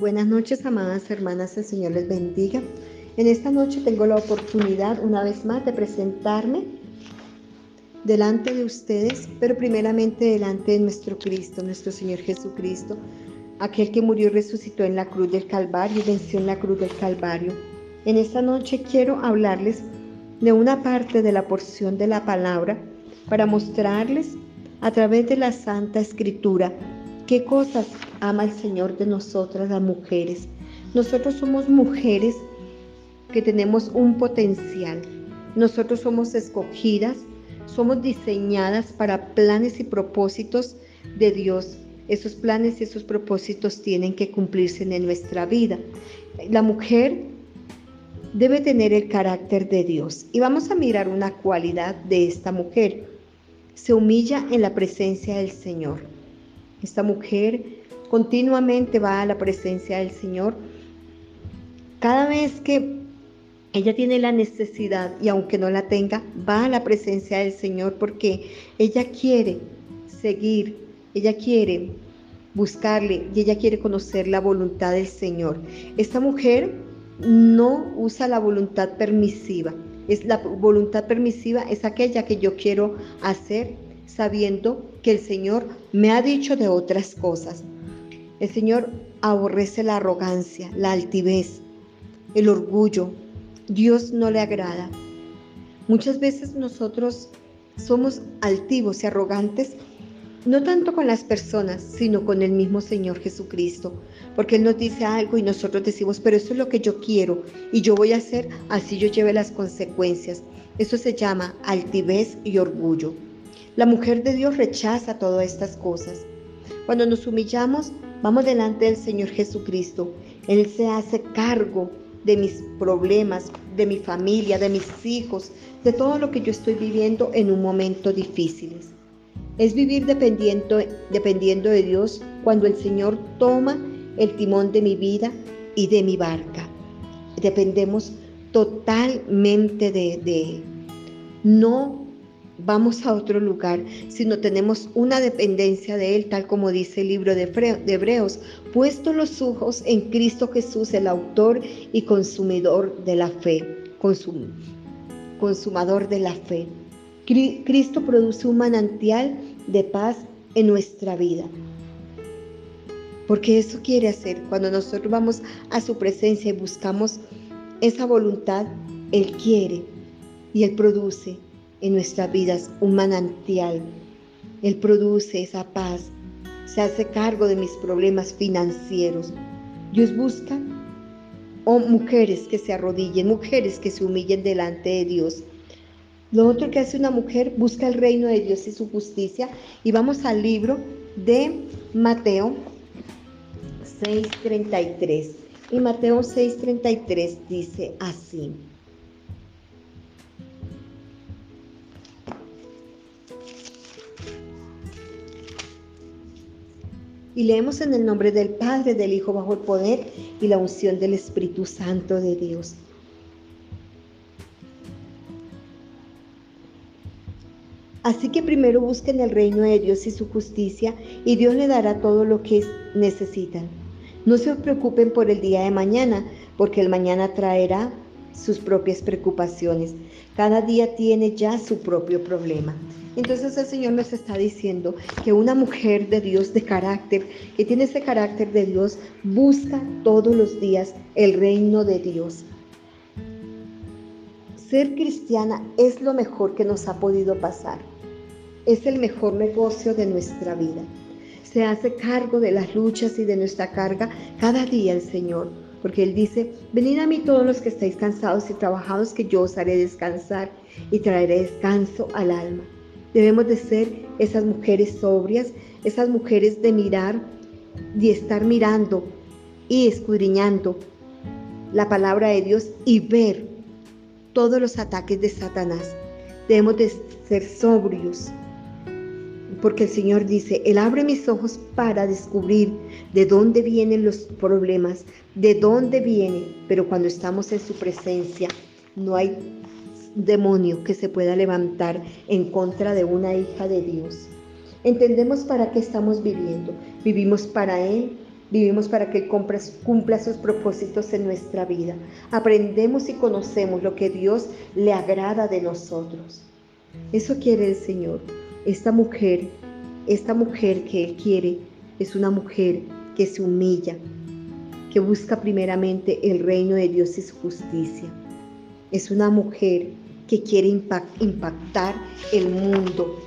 Buenas noches, amadas hermanas, el Señor les bendiga. En esta noche tengo la oportunidad una vez más de presentarme delante de ustedes, pero primeramente delante de nuestro Cristo, nuestro Señor Jesucristo, aquel que murió y resucitó en la cruz del Calvario y venció en la cruz del Calvario. En esta noche quiero hablarles de una parte de la porción de la palabra para mostrarles a través de la Santa Escritura qué cosas ama el Señor de nosotras las mujeres. Nosotros somos mujeres que tenemos un potencial. Nosotros somos escogidas, somos diseñadas para planes y propósitos de Dios. Esos planes y esos propósitos tienen que cumplirse en nuestra vida. La mujer debe tener el carácter de Dios. Y vamos a mirar una cualidad de esta mujer. Se humilla en la presencia del Señor. Esta mujer continuamente va a la presencia del Señor. Cada vez que ella tiene la necesidad y aunque no la tenga, va a la presencia del Señor porque ella quiere seguir, ella quiere buscarle y ella quiere conocer la voluntad del Señor. Esta mujer no usa la voluntad permisiva. Es la voluntad permisiva es aquella que yo quiero hacer sabiendo que el Señor me ha dicho de otras cosas. El Señor aborrece la arrogancia, la altivez, el orgullo. Dios no le agrada. Muchas veces nosotros somos altivos y arrogantes, no tanto con las personas, sino con el mismo Señor Jesucristo, porque Él nos dice algo y nosotros decimos, pero eso es lo que yo quiero y yo voy a hacer así yo lleve las consecuencias. Eso se llama altivez y orgullo. La mujer de Dios rechaza todas estas cosas. Cuando nos humillamos, Vamos delante del Señor Jesucristo. Él se hace cargo de mis problemas, de mi familia, de mis hijos, de todo lo que yo estoy viviendo en un momento difícil. Es vivir dependiendo, dependiendo de Dios cuando el Señor toma el timón de mi vida y de mi barca. Dependemos totalmente de, de no vamos a otro lugar, sino tenemos una dependencia de Él, tal como dice el libro de Hebreos, puesto los ojos en Cristo Jesús, el autor y consumidor de la fe, consumador de la fe. Cristo produce un manantial de paz en nuestra vida. Porque eso quiere hacer. Cuando nosotros vamos a su presencia y buscamos esa voluntad, Él quiere y Él produce en nuestras vidas un manantial. Él produce esa paz, se hace cargo de mis problemas financieros. Dios busca o mujeres que se arrodillen, mujeres que se humillen delante de Dios. Lo otro que hace una mujer busca el reino de Dios y su justicia. Y vamos al libro de Mateo 6:33. Y Mateo 6:33 dice así. Y leemos en el nombre del Padre, del Hijo, bajo el poder y la unción del Espíritu Santo de Dios. Así que primero busquen el reino de Dios y su justicia y Dios le dará todo lo que necesitan. No se preocupen por el día de mañana, porque el mañana traerá sus propias preocupaciones. Cada día tiene ya su propio problema. Entonces el Señor nos está diciendo que una mujer de Dios de carácter, que tiene ese carácter de Dios, busca todos los días el reino de Dios. Ser cristiana es lo mejor que nos ha podido pasar. Es el mejor negocio de nuestra vida. Se hace cargo de las luchas y de nuestra carga cada día el Señor porque Él dice, venid a mí todos los que estáis cansados y trabajados, que yo os haré descansar y traeré descanso al alma. Debemos de ser esas mujeres sobrias, esas mujeres de mirar y estar mirando y escudriñando la palabra de Dios y ver todos los ataques de Satanás. Debemos de ser sobrios, porque el Señor dice, Él abre mis ojos para descubrir de dónde vienen los problemas, de dónde viene, pero cuando estamos en su presencia no hay demonio que se pueda levantar en contra de una hija de Dios. Entendemos para qué estamos viviendo. Vivimos para Él, Vivimos para que cumpla sus propósitos en nuestra vida. Aprendemos y conocemos lo que Dios le agrada de nosotros. Eso quiere el Señor. Esta mujer, esta mujer que Él quiere, es una mujer que se humilla, que busca primeramente el reino de Dios y su justicia. Es una mujer que quiere impactar el mundo.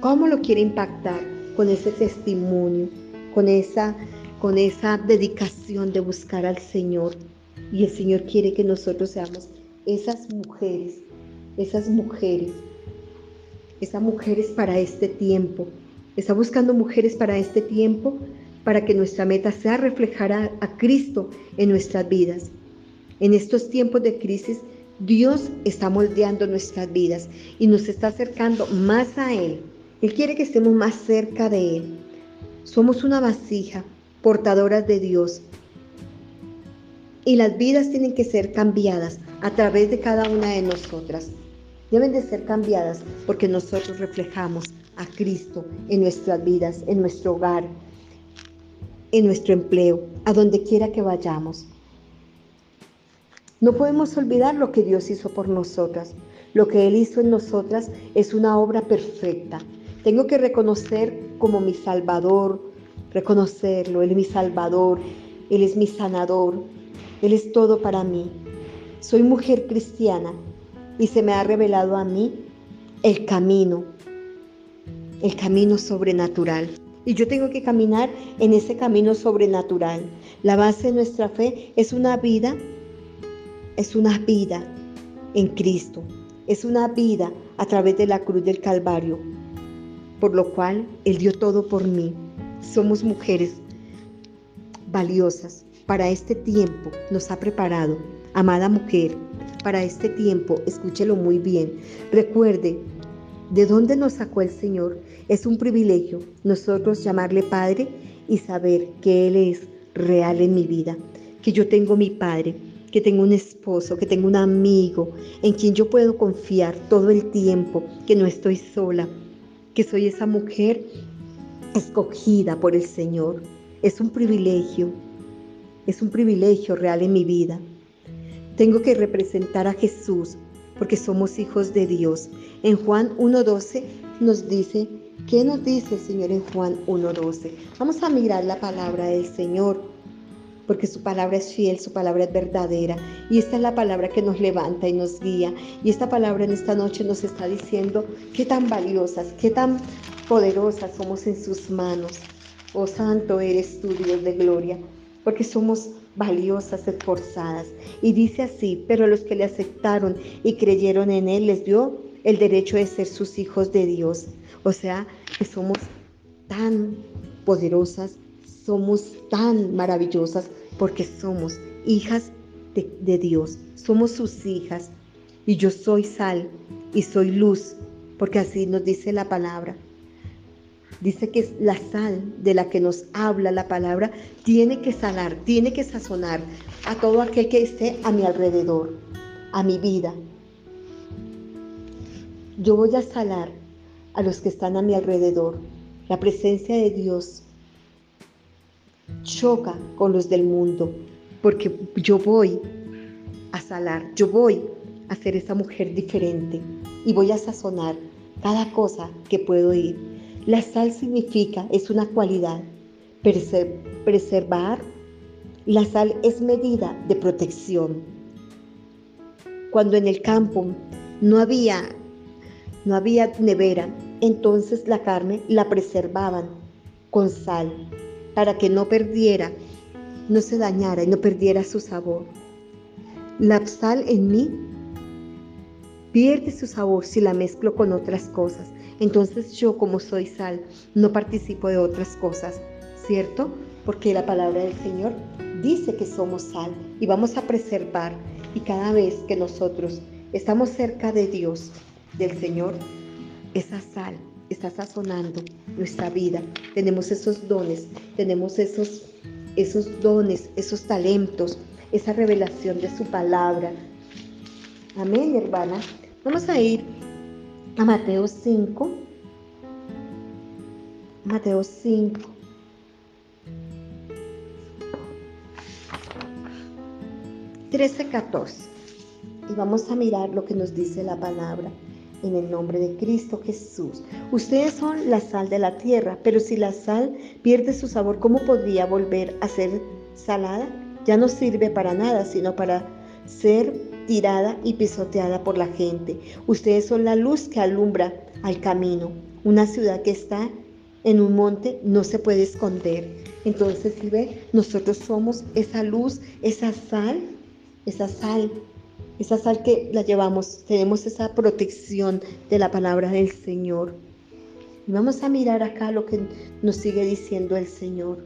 ¿Cómo lo quiere impactar? Con ese testimonio, con esa, con esa dedicación de buscar al Señor. Y el Señor quiere que nosotros seamos esas mujeres, esas mujeres, esas mujeres para este tiempo. Está buscando mujeres para este tiempo, para que nuestra meta sea reflejar a, a Cristo en nuestras vidas. En estos tiempos de crisis, Dios está moldeando nuestras vidas y nos está acercando más a Él. Él quiere que estemos más cerca de Él. Somos una vasija, portadoras de Dios. Y las vidas tienen que ser cambiadas a través de cada una de nosotras. Deben de ser cambiadas porque nosotros reflejamos a Cristo en nuestras vidas, en nuestro hogar, en nuestro empleo, a donde quiera que vayamos. No podemos olvidar lo que Dios hizo por nosotras. Lo que Él hizo en nosotras es una obra perfecta. Tengo que reconocer como mi Salvador, reconocerlo. Él es mi Salvador, Él es mi sanador, Él es todo para mí. Soy mujer cristiana y se me ha revelado a mí el camino, el camino sobrenatural. Y yo tengo que caminar en ese camino sobrenatural. La base de nuestra fe es una vida, es una vida en Cristo. Es una vida a través de la cruz del Calvario por lo cual Él dio todo por mí. Somos mujeres valiosas. Para este tiempo nos ha preparado, amada mujer, para este tiempo, escúchelo muy bien. Recuerde, ¿de dónde nos sacó el Señor? Es un privilegio nosotros llamarle Padre y saber que Él es real en mi vida, que yo tengo mi Padre, que tengo un esposo, que tengo un amigo en quien yo puedo confiar todo el tiempo, que no estoy sola, que soy esa mujer escogida por el Señor. Es un privilegio, es un privilegio real en mi vida. Tengo que representar a Jesús porque somos hijos de Dios. En Juan 1.12 nos dice, ¿qué nos dice el Señor en Juan 1.12? Vamos a mirar la palabra del Señor porque su palabra es fiel, su palabra es verdadera. Y esta es la palabra que nos levanta y nos guía. Y esta palabra en esta noche nos está diciendo qué tan valiosas, qué tan poderosas somos en sus manos. Oh Santo eres tú, Dios de gloria, porque somos valiosas, esforzadas. Y dice así, pero los que le aceptaron y creyeron en Él les dio el derecho de ser sus hijos de Dios. O sea, que somos tan poderosas, somos tan maravillosas porque somos hijas de, Dios, somos sus hijas. Y yo soy sal y soy luz, porque así nos dice la palabra. Dice que la sal de la que nos habla la palabra tiene que salar, tiene que sazonar a todo aquel que esté a mi alrededor, a mi vida. Yo voy a salar a los que están a mi alrededor. La presencia de Dios choca con los del mundo, porque yo voy a salar, yo voy a ser esa mujer diferente y voy a sazonar cada cosa que puedo ir. La sal significa, es una cualidad, preservar. La sal es medida de protección. Cuando en el campo no había, no había nevera, entonces la carne la preservaban con sal para que no perdiera, no se dañara y no perdiera su sabor. La sal en mí pierde su sabor si la mezclo con otras cosas. Entonces yo como soy sal no participo de otras cosas, ¿cierto? Porque la palabra del Señor dice que somos sal y vamos a preservar. Y cada vez que nosotros estamos cerca de Dios, del Señor, esa sal está sazonando nuestra vida. Tenemos esos dones, tenemos esos, esos dones, esos talentos, esa revelación de su palabra. Amén, hermana. Vamos a ir a Mateo 5. Mateo 5. Trece, catorce. Y vamos a mirar lo que nos dice la palabra en el nombre de Cristo Jesús. Ustedes son la sal de la tierra, pero si la sal pierde su sabor, ¿cómo podría volver a ser salada? Ya no sirve para nada, sino para ser tirada y pisoteada por la gente. Ustedes son la luz que alumbra al camino. Una ciudad que está en un monte no se puede esconder. Entonces, si ve, nosotros somos esa luz, esa sal, esa sal, esa sal que la llevamos, tenemos esa protección de la palabra del Señor. Vamos a mirar acá lo que nos sigue diciendo el Señor.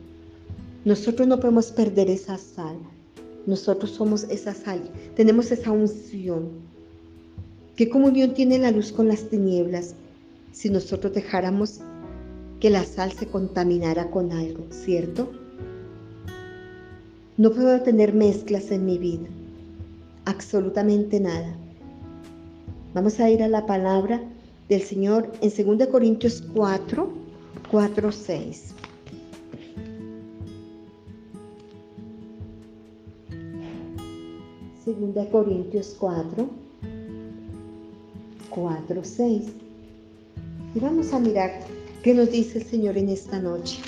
Nosotros no podemos perder esa sal. Nosotros somos esa sal, tenemos esa unción. ¿Qué comunión tiene la luz con las tinieblas si nosotros dejáramos que la sal se contaminara con algo, ¿cierto? No puedo tener mezclas en mi vida, absolutamente nada. Vamos a ir a la palabra del Señor en 2 Corintios 4, 4, 6. Segunda Corintios 4, 4, 6. Y vamos a mirar qué nos dice el Señor en esta noche.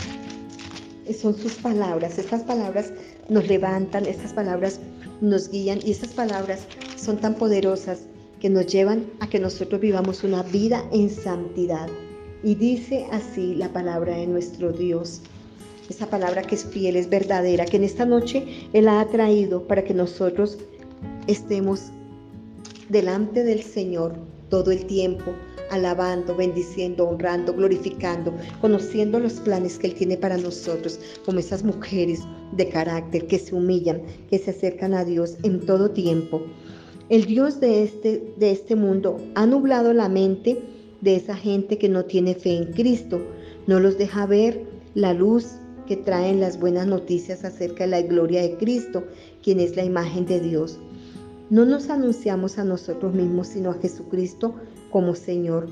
Son sus palabras. Estas palabras nos levantan, estas palabras nos guían y estas palabras son tan poderosas que nos llevan a que nosotros vivamos una vida en santidad. Y dice así la palabra de nuestro Dios esa palabra que es fiel, es verdadera, que en esta noche Él ha traído para que nosotros estemos delante del Señor todo el tiempo, alabando, bendiciendo, honrando, glorificando, conociendo los planes que Él tiene para nosotros, como esas mujeres de carácter que se humillan, que se acercan a Dios en todo tiempo. El Dios de este, de este mundo ha nublado la mente de esa gente que no tiene fe en Cristo, no los deja ver la luz que traen las buenas noticias acerca de la gloria de Cristo, quien es la imagen de Dios. No nos anunciamos a nosotros mismos, sino a Jesucristo como Señor.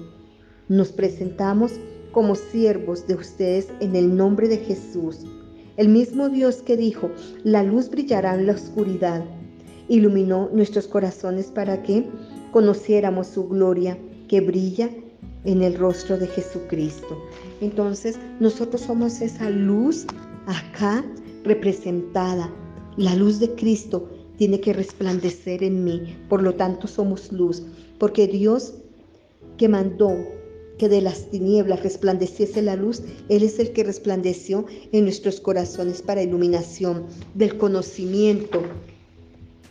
Nos presentamos como siervos de ustedes en el nombre de Jesús. El mismo Dios que dijo, la luz brillará en la oscuridad, iluminó nuestros corazones para que conociéramos su gloria que brilla en el rostro de Jesucristo. Entonces, nosotros somos esa luz acá representada, la luz de Cristo tiene que resplandecer en mí. Por lo tanto, somos luz, porque Dios que mandó que de las tinieblas resplandeciese la luz, Él es el que resplandeció en nuestros corazones para iluminación del conocimiento.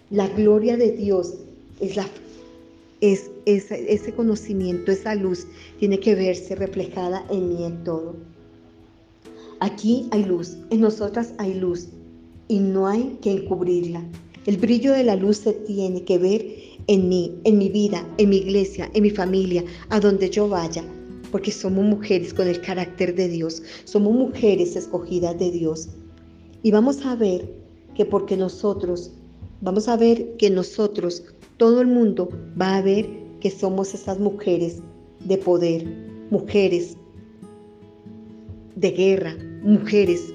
La gloria de Dios es la es, ese conocimiento, esa luz, tiene que verse reflejada en mí en todo. Aquí hay luz, en nosotras hay luz y no hay que encubrirla. El brillo de la luz se tiene que ver en mí, en mi vida, en mi iglesia, en mi familia, a donde yo vaya, porque somos mujeres con el carácter de Dios, somos mujeres escogidas de Dios. Y vamos a ver que porque nosotros, vamos a ver que nosotros, todo el mundo va a ver que somos esas mujeres de poder, mujeres de guerra, mujeres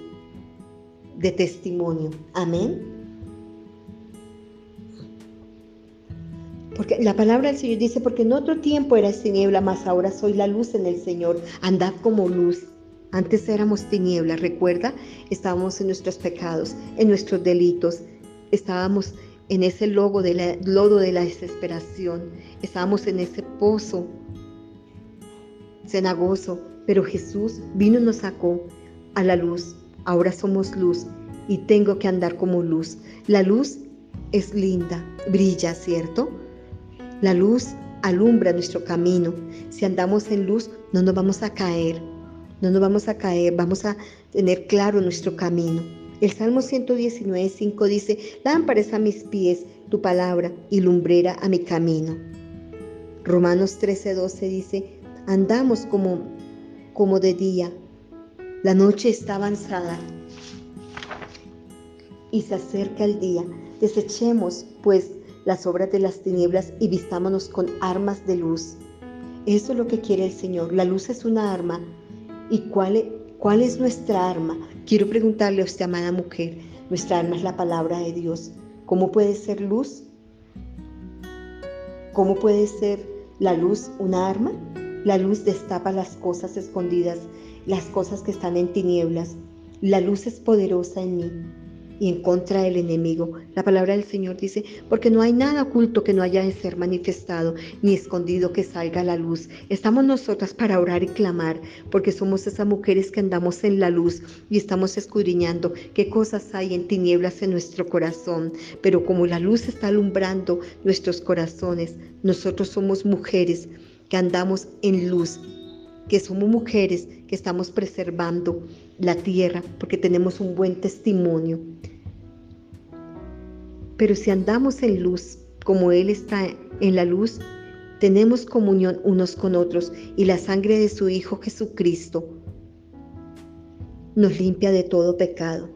de testimonio. Amén. Porque la palabra del Señor dice, porque en otro tiempo eras tiniebla, mas ahora soy la luz en el Señor. Andad como luz. Antes éramos tinieblas, recuerda, estábamos en nuestros pecados, en nuestros delitos, estábamos en ese lodo de la, lodo de la desesperación, estábamos en ese pozo cenagoso, pero Jesús vino y nos sacó a la luz. Ahora somos luz y tengo que andar como luz. La luz es linda, brilla, ¿cierto? La luz alumbra nuestro camino. Si andamos en luz, no nos vamos a caer. No nos vamos a caer, vamos a tener claro nuestro camino. El Salmo 119, 5 dice, lámpara a mis pies tu palabra y lumbrera a mi camino. Romanos 13, 12 dice, andamos como, como de día. La noche está avanzada y se acerca el día. Desechemos, pues, las obras de las tinieblas y vistámonos con armas de luz. Eso es lo que quiere el Señor. La luz es una arma. ¿Y cuál, cuál es nuestra arma? Quiero preguntarle a usted, amada mujer, nuestra arma es la palabra de Dios. ¿Cómo puede ser luz? ¿Cómo puede ser la luz una arma? La luz destapa las cosas escondidas, las cosas que están en tinieblas. La luz es poderosa en mí y en contra del enemigo. La palabra del Señor dice, porque no hay nada oculto que no haya de ser manifestado, ni escondido que salga a la luz. Estamos nosotras para orar y clamar, porque somos esas mujeres que andamos en la luz y estamos escudriñando qué cosas hay en tinieblas en nuestro corazón. Pero como la luz está alumbrando nuestros corazones, nosotros somos mujeres que andamos en luz, que somos mujeres que estamos preservando la tierra porque tenemos un buen testimonio. Pero si andamos en luz, como Él está en la luz, tenemos comunión unos con otros y la sangre de su Hijo Jesucristo nos limpia de todo pecado.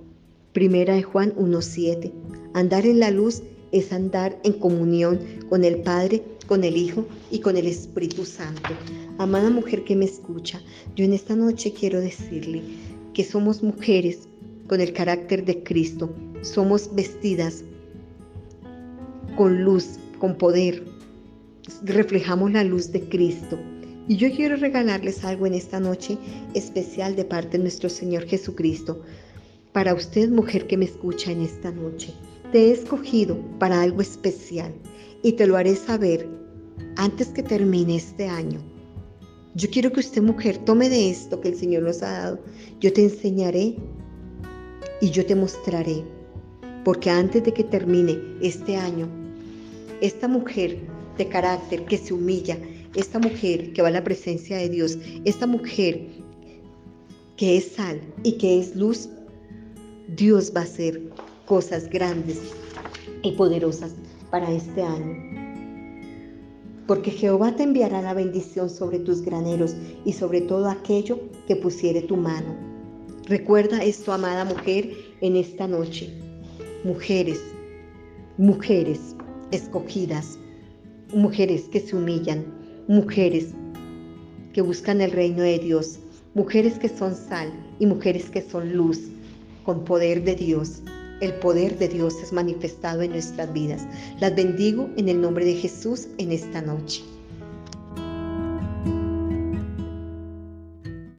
Primera de Juan 1.7. Andar en la luz es andar en comunión con el Padre, con el Hijo y con el Espíritu Santo. Amada mujer que me escucha, yo en esta noche quiero decirle que somos mujeres con el carácter de Cristo, somos vestidas con luz, con poder, reflejamos la luz de Cristo. Y yo quiero regalarles algo en esta noche especial de parte de nuestro Señor Jesucristo. Para usted, mujer que me escucha en esta noche, te he escogido para algo especial y te lo haré saber antes que termine este año. Yo quiero que usted, mujer, tome de esto que el Señor nos ha dado. Yo te enseñaré y yo te mostraré. Porque antes de que termine este año, esta mujer de carácter que se humilla, esta mujer que va a la presencia de Dios, esta mujer que es sal y que es luz, Dios va a hacer cosas grandes y poderosas para este año. Porque Jehová te enviará la bendición sobre tus graneros y sobre todo aquello que pusiere tu mano. Recuerda esto, amada mujer, en esta noche. Mujeres, mujeres escogidas, mujeres que se humillan, mujeres que buscan el reino de Dios, mujeres que son sal y mujeres que son luz, con poder de Dios. El poder de Dios es manifestado en nuestras vidas. Las bendigo en el nombre de Jesús en esta noche.